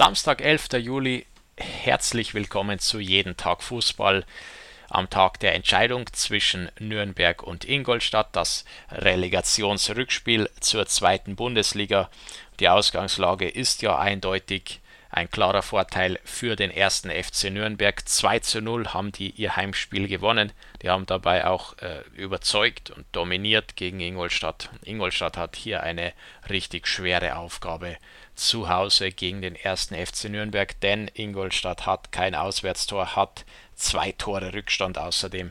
Samstag, 11. Juli. Herzlich willkommen zu Jeden Tag Fußball am Tag der Entscheidung zwischen Nürnberg und Ingolstadt, das Relegationsrückspiel zur zweiten Bundesliga. Die Ausgangslage ist ja eindeutig ein klarer Vorteil für den ersten FC Nürnberg. 2 zu 0 haben die ihr Heimspiel gewonnen. Die haben dabei auch äh, überzeugt und dominiert gegen Ingolstadt. Ingolstadt hat hier eine richtig schwere Aufgabe zu Hause gegen den ersten FC Nürnberg, denn Ingolstadt hat kein Auswärtstor, hat zwei Tore Rückstand außerdem.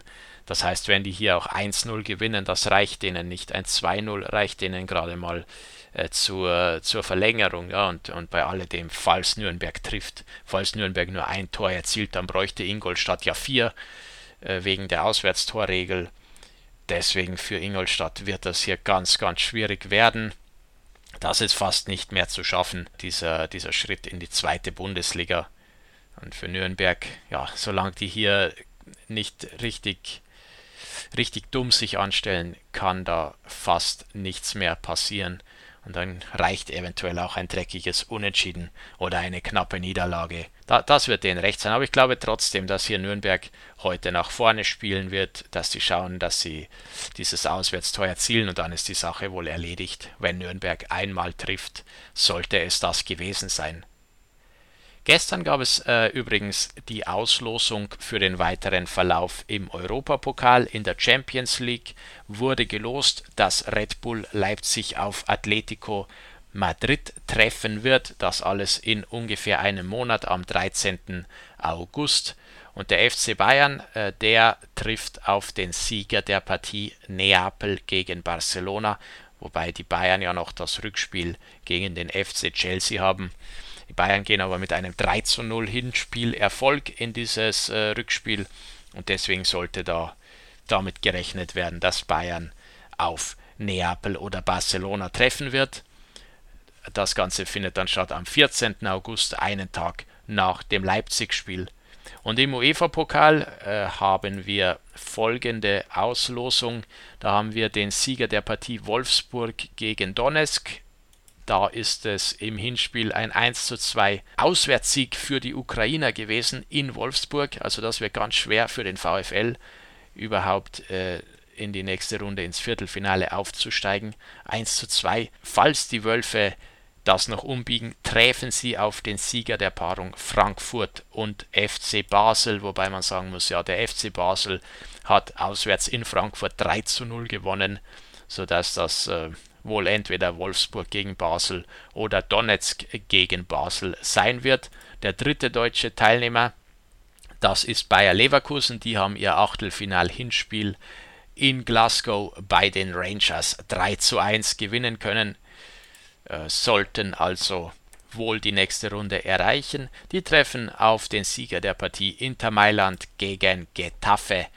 Das heißt, wenn die hier auch 1-0 gewinnen, das reicht denen nicht. Ein 2-0 reicht denen gerade mal äh, zur, zur Verlängerung. Ja, und, und bei alledem, falls Nürnberg trifft, falls Nürnberg nur ein Tor erzielt, dann bräuchte Ingolstadt ja vier äh, wegen der Auswärtstorregel. Deswegen für Ingolstadt wird das hier ganz, ganz schwierig werden. Das ist fast nicht mehr zu schaffen, dieser, dieser Schritt in die zweite Bundesliga. Und für Nürnberg, ja, solange die hier nicht richtig, richtig dumm sich anstellen, kann da fast nichts mehr passieren. Und dann reicht eventuell auch ein dreckiges Unentschieden oder eine knappe Niederlage. Da, das wird denen recht sein. Aber ich glaube trotzdem, dass hier Nürnberg heute nach vorne spielen wird, dass sie schauen, dass sie dieses Auswärtstor erzielen und dann ist die Sache wohl erledigt. Wenn Nürnberg einmal trifft, sollte es das gewesen sein. Gestern gab es äh, übrigens die Auslosung für den weiteren Verlauf im Europapokal. In der Champions League wurde gelost, dass Red Bull Leipzig auf Atletico Madrid treffen wird. Das alles in ungefähr einem Monat am 13. August. Und der FC Bayern, äh, der trifft auf den Sieger der Partie Neapel gegen Barcelona, wobei die Bayern ja noch das Rückspiel gegen den FC Chelsea haben. Die Bayern gehen aber mit einem 3 zu 0 Hinspielerfolg in dieses äh, Rückspiel und deswegen sollte da damit gerechnet werden, dass Bayern auf Neapel oder Barcelona treffen wird. Das Ganze findet dann statt am 14. August, einen Tag nach dem Leipzig-Spiel. Und im UEFA-Pokal äh, haben wir folgende Auslosung. Da haben wir den Sieger der Partie Wolfsburg gegen Donetsk da ist es im Hinspiel ein 1 zu 2 Auswärtssieg für die Ukrainer gewesen in Wolfsburg. Also das wird ganz schwer für den VfL überhaupt äh, in die nächste Runde ins Viertelfinale aufzusteigen. 1 zu 2. Falls die Wölfe das noch umbiegen, treffen sie auf den Sieger der Paarung Frankfurt und FC Basel, wobei man sagen muss, ja, der FC Basel hat auswärts in Frankfurt 3 zu 0 gewonnen, sodass das äh, wohl entweder Wolfsburg gegen Basel oder Donetsk gegen Basel sein wird. Der dritte deutsche Teilnehmer, das ist Bayer Leverkusen, die haben ihr Achtelfinal-Hinspiel in Glasgow bei den Rangers 3 zu 1 gewinnen können, äh, sollten also wohl die nächste Runde erreichen. Die treffen auf den Sieger der Partie Inter Mailand gegen Getafe.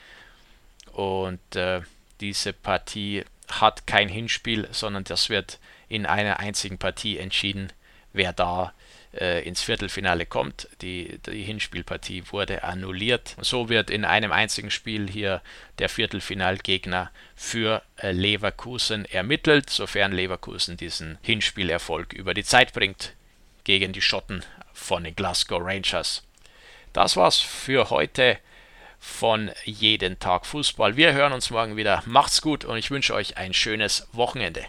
Und äh, diese Partie hat kein Hinspiel, sondern das wird in einer einzigen Partie entschieden, wer da äh, ins Viertelfinale kommt. Die, die Hinspielpartie wurde annulliert. So wird in einem einzigen Spiel hier der Viertelfinalgegner für äh, Leverkusen ermittelt, sofern Leverkusen diesen Hinspielerfolg über die Zeit bringt gegen die Schotten von den Glasgow Rangers. Das war's für heute von Jeden Tag Fußball. Wir hören uns morgen wieder. Macht's gut und ich wünsche euch ein schönes Wochenende.